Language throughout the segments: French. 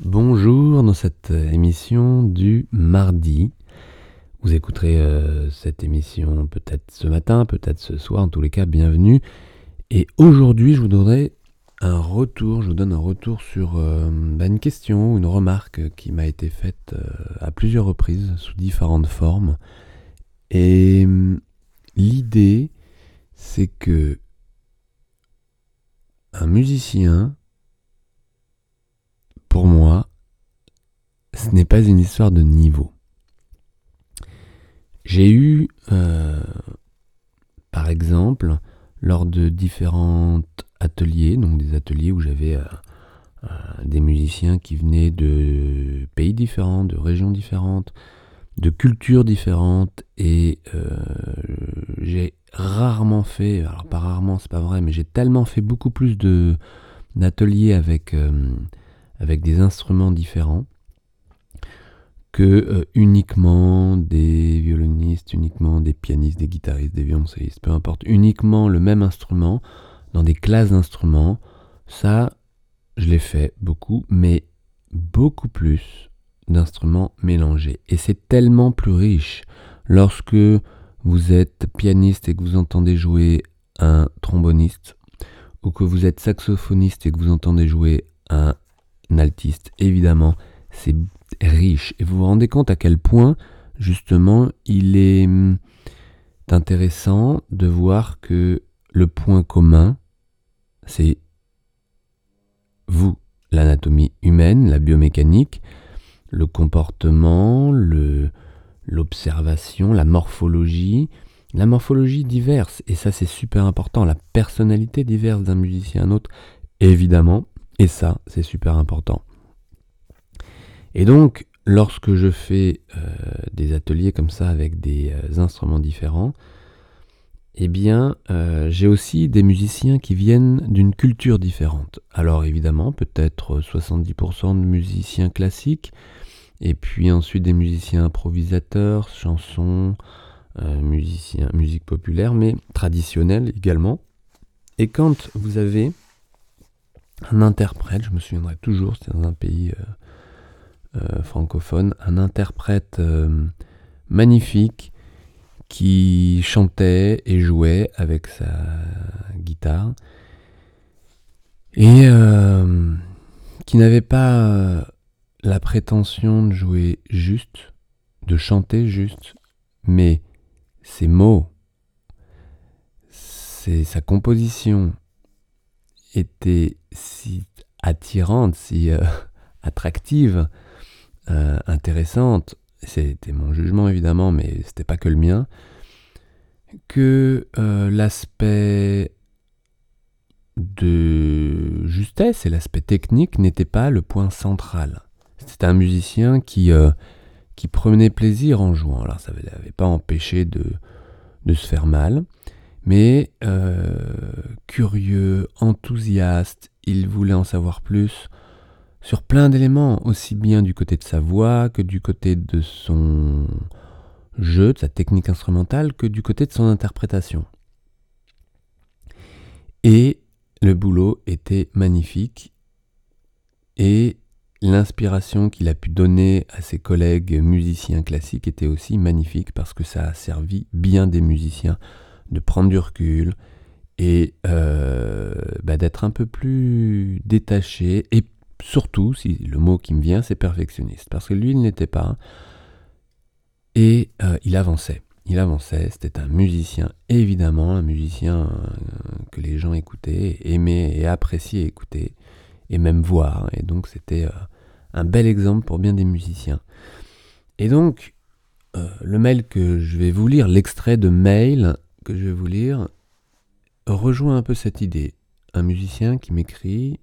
Bonjour dans cette émission du mardi. Vous écouterez euh, cette émission peut-être ce matin, peut-être ce soir, en tous les cas, bienvenue. Et aujourd'hui, je vous donnerai un retour, je vous donne un retour sur euh, bah, une question, une remarque qui m'a été faite euh, à plusieurs reprises sous différentes formes. Et l'idée, c'est que un musicien, pour moi, ce n'est pas une histoire de niveau. J'ai eu, euh, par exemple, lors de différents ateliers, donc des ateliers où j'avais euh, euh, des musiciens qui venaient de pays différents, de régions différentes, de cultures différentes, et j'ai rarement fait, alors pas rarement, c'est pas vrai, mais j'ai tellement fait beaucoup plus d'ateliers avec avec des instruments différents que euh, uniquement des violonistes, uniquement des pianistes, des guitaristes, des violoncellistes, peu importe, uniquement le même instrument dans des classes d'instruments, ça, je l'ai fait beaucoup, mais beaucoup plus d'instruments mélangés. Et c'est tellement plus riche lorsque vous êtes pianiste et que vous entendez jouer un tromboniste, ou que vous êtes saxophoniste et que vous entendez jouer un altiste, évidemment, c'est riche. Et vous vous rendez compte à quel point, justement, il est hum, intéressant de voir que le point commun, c'est vous, l'anatomie humaine, la biomécanique, le comportement, l'observation, la morphologie, la morphologie diverse, et ça c'est super important, la personnalité diverse d'un musicien à un autre, évidemment, et ça, c'est super important. Et donc, lorsque je fais euh, des ateliers comme ça avec des euh, instruments différents, eh bien, euh, j'ai aussi des musiciens qui viennent d'une culture différente. Alors évidemment, peut-être 70% de musiciens classiques, et puis ensuite des musiciens improvisateurs, chansons, musiciens, musique populaire, mais traditionnelle également. Et quand vous avez un interprète, je me souviendrai toujours, c'était dans un pays euh, euh, francophone, un interprète euh, magnifique qui chantait et jouait avec sa guitare et qui n'avait pas la prétention de jouer juste, de chanter juste, mais ses mots, c'est sa composition, était si attirante, si euh, attractive, euh, intéressante, c'était mon jugement évidemment, mais c'était pas que le mien, que euh, l'aspect de justesse et l'aspect technique n'était pas le point central. C'était un musicien qui, qui prenait plaisir en jouant. Alors ça ne l'avait pas empêché de, de se faire mal, mais euh, curieux, enthousiaste, il voulait en savoir plus sur plein d'éléments, aussi bien du côté de sa voix que du côté de son jeu, de sa technique instrumentale, que du côté de son interprétation. Et le boulot était magnifique et l'inspiration qu'il a pu donner à ses collègues musiciens classiques était aussi magnifique parce que ça a servi bien des musiciens de prendre du recul et euh, bah, d'être un peu plus détaché et surtout, si le mot qui me vient, c'est perfectionniste, parce que lui, il n'était pas, et euh, il avançait. Il avançait, c'était un musicien, évidemment, un musicien euh, que les gens écoutaient, aimaient et appréciaient écouter, et même voir, et donc c'était un bel exemple pour bien des musiciens. Et donc, le mail que je vais vous lire, l'extrait de mail que je vais vous lire rejoint un peu cette idée. Un musicien qui m'écrit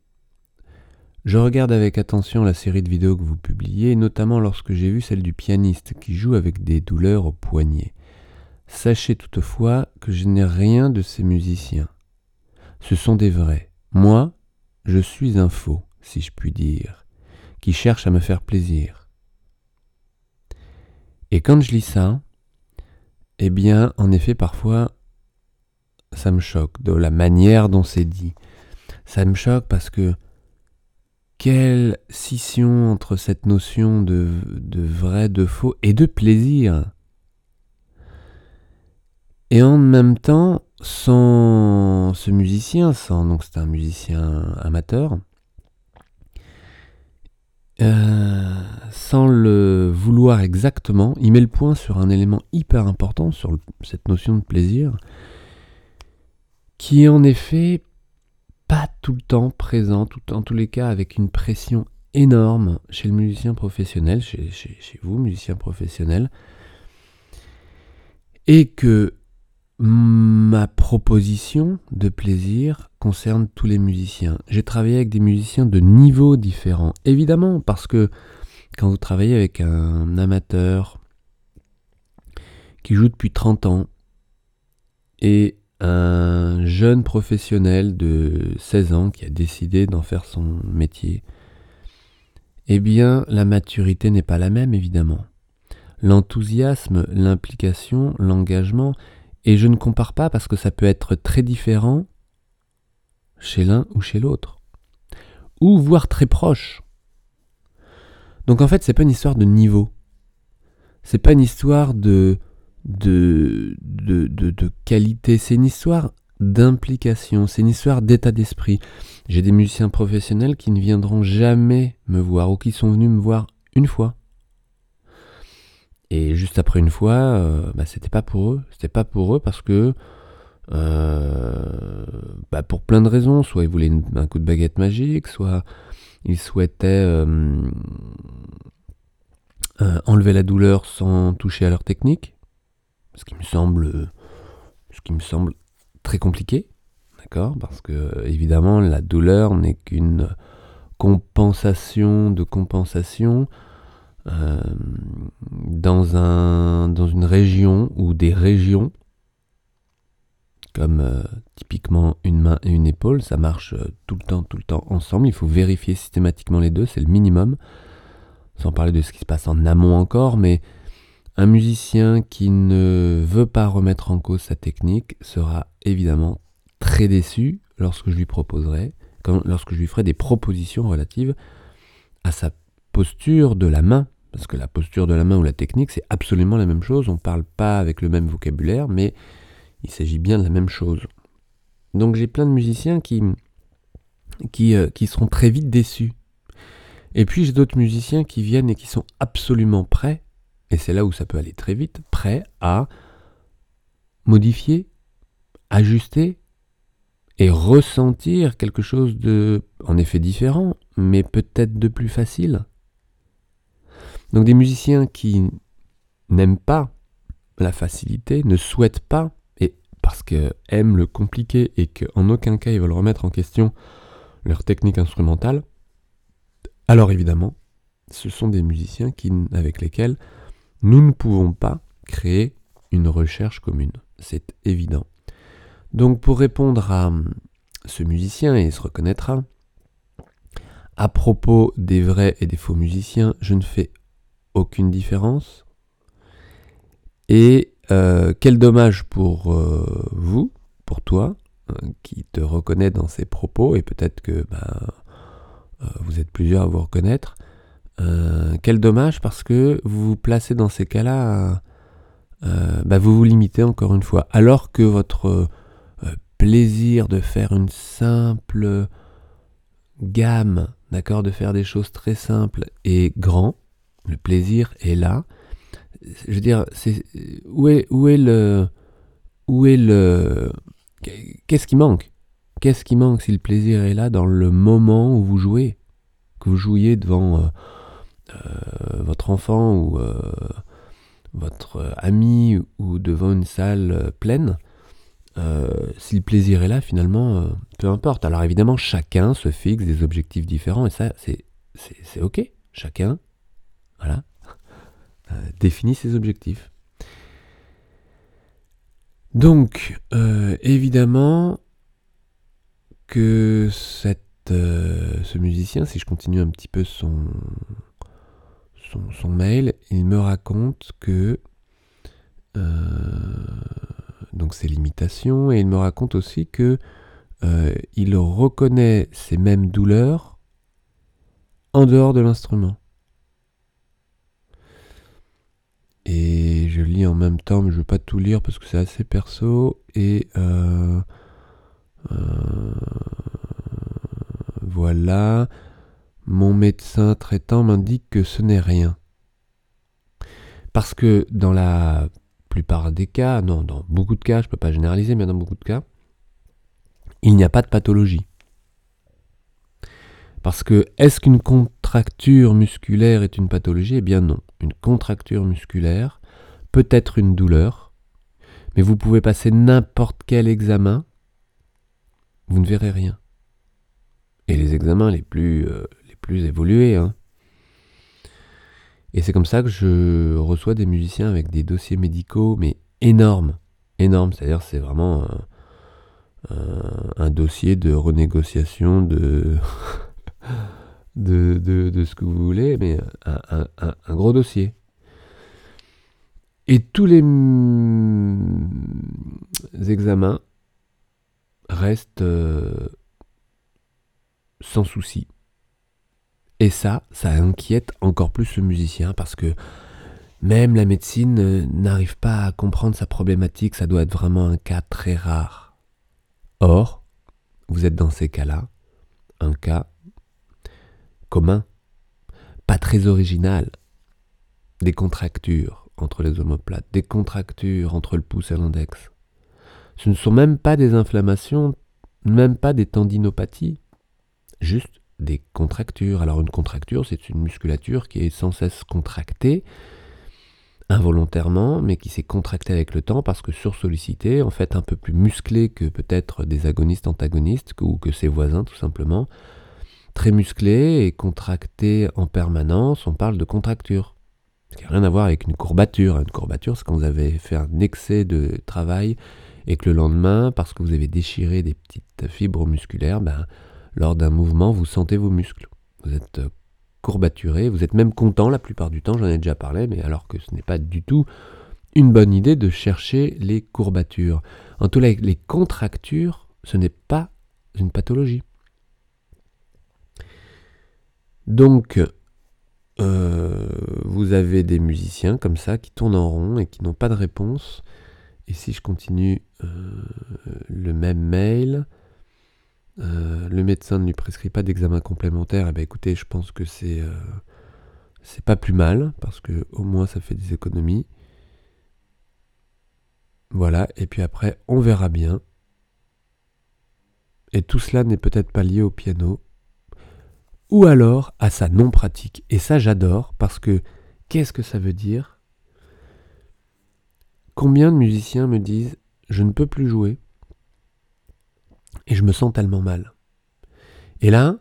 Je regarde avec attention la série de vidéos que vous publiez, notamment lorsque j'ai vu celle du pianiste qui joue avec des douleurs au poignet. Sachez toutefois que je n'ai rien de ces musiciens. Ce sont des vrais. Moi, je suis un faux, si je puis dire, qui cherche à me faire plaisir. Et quand je lis ça, eh bien, en effet, parfois, ça me choque de la manière dont c'est dit. Ça me choque parce que quelle scission entre cette notion de, vrai, de faux et de plaisir. Et en même temps, sans ce musicien, sans, donc c'est un musicien amateur, euh, sans le vouloir exactement, il met le point sur un élément hyper important, sur cette notion de plaisir, qui est en effet pas tout le temps présent, en tous les cas avec une pression énorme chez le musicien professionnel, chez vous, musicien professionnel, et que Ma proposition de plaisir concerne tous les musiciens. J'ai travaillé avec des musiciens de niveaux différents. Évidemment, parce que quand vous travaillez avec un amateur qui joue depuis 30 ans et un jeune professionnel de 16 ans qui a décidé d'en faire son métier, eh bien la maturité n'est pas la même évidemment. L'enthousiasme, l'implication, l'engagement et je ne compare pas parce que ça peut être très différent chez l'un ou chez l'autre. Ou voire très proche. Donc en fait, c'est pas une histoire de niveau. C'est pas une histoire de, de, de, de, qualité. C'est une histoire d'implication. C'est une histoire d'état d'esprit. J'ai des musiciens professionnels qui ne viendront jamais me voir ou qui sont venus me voir une fois. Et juste après une fois, euh, bah, c'était pas pour eux. C'était pas pour eux parce que, euh, bah, pour plein de raisons. Soit ils voulaient un coup de baguette magique, soit ils souhaitaient euh, enlever la douleur sans toucher à leur technique. Ce qui me semble, très compliqué. D'accord? Parce que, évidemment, la douleur n'est qu'une compensation de compensation euh, dans, un, dans une région ou des régions, comme euh, typiquement une main et une épaule, ça marche euh, tout le temps, tout le temps ensemble. Il faut vérifier systématiquement les deux, c'est le minimum. Sans parler de ce qui se passe en amont encore, mais un musicien qui ne veut pas remettre en cause sa technique sera évidemment très déçu lorsque je lui proposerai, lorsque je lui ferai des propositions relatives à sa posture de la main, parce que la posture de la main ou la technique, c'est absolument la même chose. On ne parle pas avec le même vocabulaire, mais il s'agit bien de la même chose. Donc j'ai plein de musiciens qui, qui, euh, qui seront très vite déçus. Et puis j'ai d'autres musiciens qui viennent et qui sont absolument prêts, et c'est là où ça peut aller très vite, prêts à modifier, ajuster et ressentir quelque chose de, en effet différent, mais peut-être de plus facile. Donc des musiciens qui n'aiment pas la facilité, ne souhaitent pas, et parce qu'ils aiment le compliqué et qu'en aucun cas ils veulent remettre en question leur technique instrumentale, alors évidemment, ce sont des musiciens avec lesquels nous ne pouvons pas créer une recherche commune. C'est évident. Donc pour répondre à ce musicien, et il se reconnaîtra, à propos des vrais et des faux musiciens, je ne fais aucune différence. Et euh, quel dommage pour euh, vous, pour toi, euh, qui te reconnais dans ces propos, et peut-être que ben, vous êtes plusieurs à vous reconnaître. quel dommage parce que vous vous placez dans ces cas-là, ben, vous vous limitez encore une fois, alors que votre plaisir de faire une simple gamme, d'accord, de faire des choses très simples est grand, le plaisir est là. Je veux dire, c'est où est où est le où est le qu'est-ce qui manque? Qu'est-ce qui manque si le plaisir est là dans le moment où vous jouez, que vous jouiez devant euh, euh, votre enfant ou euh, votre ami ou devant une salle pleine si le plaisir est là, finalement, peu importe. Alors évidemment, chacun se fixe des objectifs différents et ça, c'est ok. Chacun voilà. Euh, définit ses objectifs. Donc, euh, évidemment que euh, ce musicien, si je continue un petit peu son, son, mail, il me raconte que donc ses limitations et il me raconte aussi que il reconnaît ces mêmes douleurs en dehors de l'instrument. Et je lis en même temps, mais je ne vais pas tout lire parce que c'est assez perso. Et euh, euh, voilà. Mon médecin traitant m'indique que ce n'est rien. Parce que dans la plupart des cas, non, dans beaucoup de cas, je ne peux pas généraliser, mais dans beaucoup de cas, il n'y a pas de pathologie. Parce que est-ce qu'une contracture musculaire est une pathologie? Eh bien non. Une contracture musculaire peut être une douleur, mais vous pouvez passer n'importe quel examen, vous ne verrez rien. Et les examens les plus, euh, les plus évolués. Hein. Et c'est comme ça que je reçois des musiciens avec des dossiers médicaux, mais énormes. Énormes, c'est-à-dire c'est vraiment un dossier de renégociation de... de, de, ce que vous voulez, mais un, gros dossier. Et tous les examens restent euh, sans souci. Et ça, ça inquiète encore plus le musicien parce que même la médecine euh, n'arrive pas à comprendre sa problématique, ça doit être vraiment un cas très rare. Or, vous êtes dans ces cas-là, un cas commun, pas très original. Des contractures entre les omoplates, des contractures entre le pouce et l'index. Ce ne sont même pas des inflammations, même pas des tendinopathies, juste des contractures. Alors une contracture, c'est une musculature qui est sans cesse contractée, involontairement, mais qui s'est contractée avec le temps parce que sursollicitée, en fait un peu plus musclée que peut-être des agonistes antagonistes ou que ses voisins tout simplement, très musclé et contracté en permanence, on parle de contracture. Ce qui n'a rien à voir avec une courbature. Une courbature, c'est quand vous avez fait un excès de travail et que le lendemain, parce que vous avez déchiré des petites fibres musculaires, ben, lors d'un mouvement, vous sentez vos muscles. Vous êtes euh, courbaturé, vous êtes même content la plupart du temps, j'en ai déjà parlé, mais alors que ce n'est pas du tout une bonne idée de chercher les courbatures. En tout cas, les contractures, ce n'est pas une pathologie. Donc, euh, vous avez des musiciens comme ça qui tournent en rond et qui n'ont pas de réponse. Et si je continue euh, le même mail, euh, le médecin ne lui prescrit pas d'examen complémentaire. Eh bien, écoutez, je pense que c'est c'est pas plus mal parce que au moins ça fait des économies. Voilà. Et puis après, on verra bien. Et tout cela n'est peut-être pas lié au piano, ou alors à sa non-pratique. Et ça, j'adore parce que qu'est-ce que ça veut dire? Combien de musiciens me disent je ne peux plus jouer et je me sens tellement mal Et là,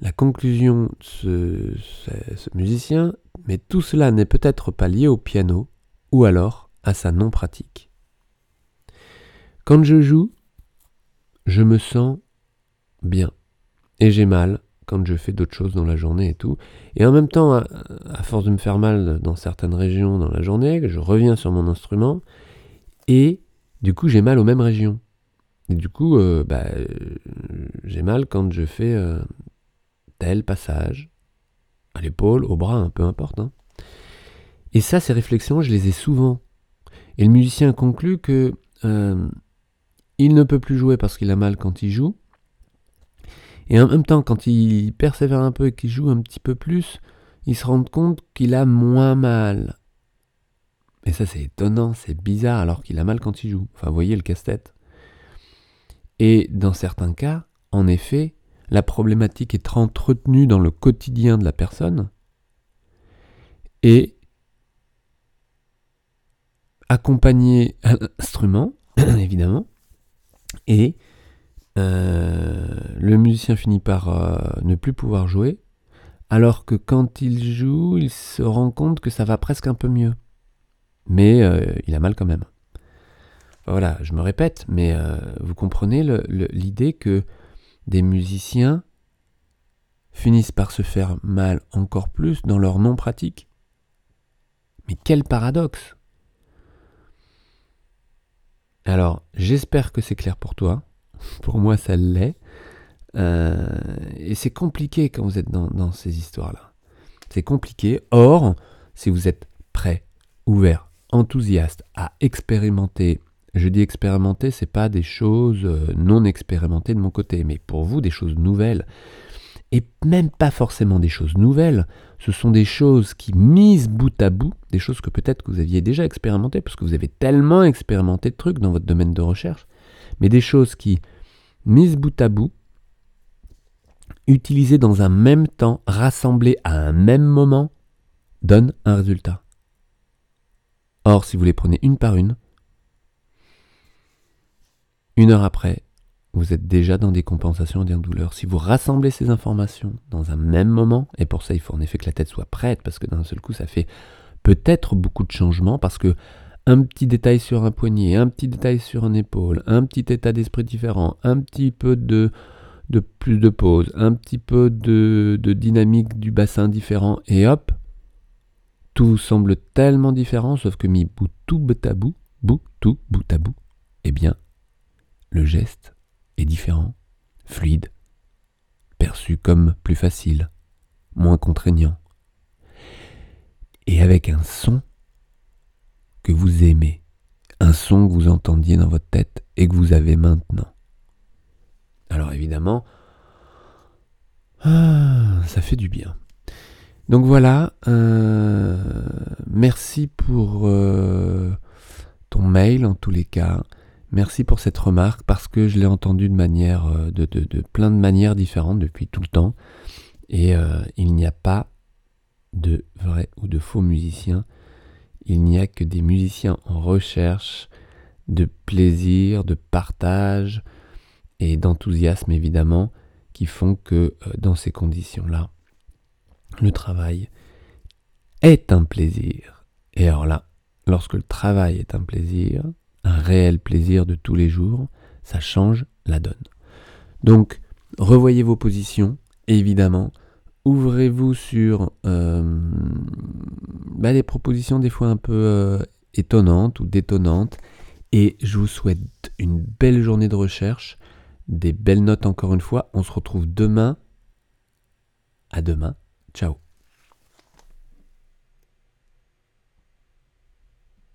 la conclusion de ce, musicien, mais tout cela n'est peut-être pas lié au piano ou alors à sa non-pratique. Quand je joue, je me sens bien et j'ai mal quand je fais d'autres choses dans la journée et tout. Et en même temps, à, force de me faire mal dans certaines régions dans la journée, je reviens sur mon instrument et du coup j'ai mal aux mêmes régions. Et du coup, euh, bah, j'ai mal quand je fais euh, tel passage, à l'épaule, au bras, peu importe. Hein. Et ça, ces réflexions, je les ai souvent. Et le musicien conclut que euh, il ne peut plus jouer parce qu'il a mal quand il joue, et en même temps, quand il persévère un peu et qu'il joue un petit peu plus, il se rend compte qu'il a moins mal. Et ça, c'est étonnant, c'est bizarre, alors qu'il a mal quand il joue. Enfin, vous voyez le casse-tête. Et dans certains cas, en effet, la problématique est entretenue dans le quotidien de la personne et accompagnée à l'instrument, évidemment, et le musicien finit par euh, ne plus pouvoir jouer, alors que quand il joue, il se rend compte que ça va presque un peu mieux. Mais euh, il a mal quand même. Voilà, je me répète, mais vous comprenez l'idée que des musiciens finissent par se faire mal encore plus dans leur non-pratique. Mais quel paradoxe Alors, j'espère que c'est clair pour toi. Pour moi, ça l'est. Euh, et c'est compliqué quand vous êtes dans, ces histoires-là. C'est compliqué. Or, si vous êtes prêt, ouvert, enthousiaste à expérimenter, je dis expérimenter, c'est pas des choses euh, non expérimentées de mon côté, mais pour vous des choses nouvelles. Et même pas forcément des choses nouvelles, ce sont des choses qui, mises bout à bout, des choses que peut-être que vous aviez déjà expérimentées, parce que vous avez tellement expérimenté de trucs dans votre domaine de recherche, mais des choses qui, mises bout à bout, utilisées dans un même temps, rassemblées à un même moment, donnent un résultat. Or, si vous les prenez une par une, une heure après, vous êtes déjà dans des compensations et des douleurs. Si vous rassemblez ces informations dans un même moment, et pour ça il faut en effet que la tête soit prête, parce que d'un seul coup ça fait peut-être beaucoup de changements, parce que un petit détail sur un poignet, un petit détail sur un épaule, un petit état d'esprit différent, un petit peu de, plus de pause, un petit peu de, de dynamique du bassin différent, et hop, tout semble tellement différent, sauf que mis bout tout bout à bout, bout tout bout à bout, eh bien, le geste est différent, fluide, perçu comme plus facile, moins contraignant, et avec un son que vous aimez, un son que vous entendiez dans votre tête et que vous avez maintenant. Alors évidemment, ah, ça fait du bien. Donc voilà, euh, merci pour euh, ton mail en tous les cas. Merci pour cette remarque parce que je l'ai entendue de euh, plein de manières différentes depuis tout le temps. Et il n'y a pas de vrais ou de faux musiciens il n'y a que des musiciens en recherche de plaisir, de partage et d'enthousiasme évidemment qui font que euh, dans ces conditions-là, le travail est un plaisir. Et alors là, lorsque le travail est un plaisir, un réel plaisir de tous les jours, ça change la donne. Donc, revoyez vos positions, évidemment, ouvrez-vous sur euh, bah, des propositions des fois un peu euh, étonnantes ou détonnantes. Et je vous souhaite une belle journée de recherche, des belles notes encore une fois. On se retrouve demain. À demain. Ciao.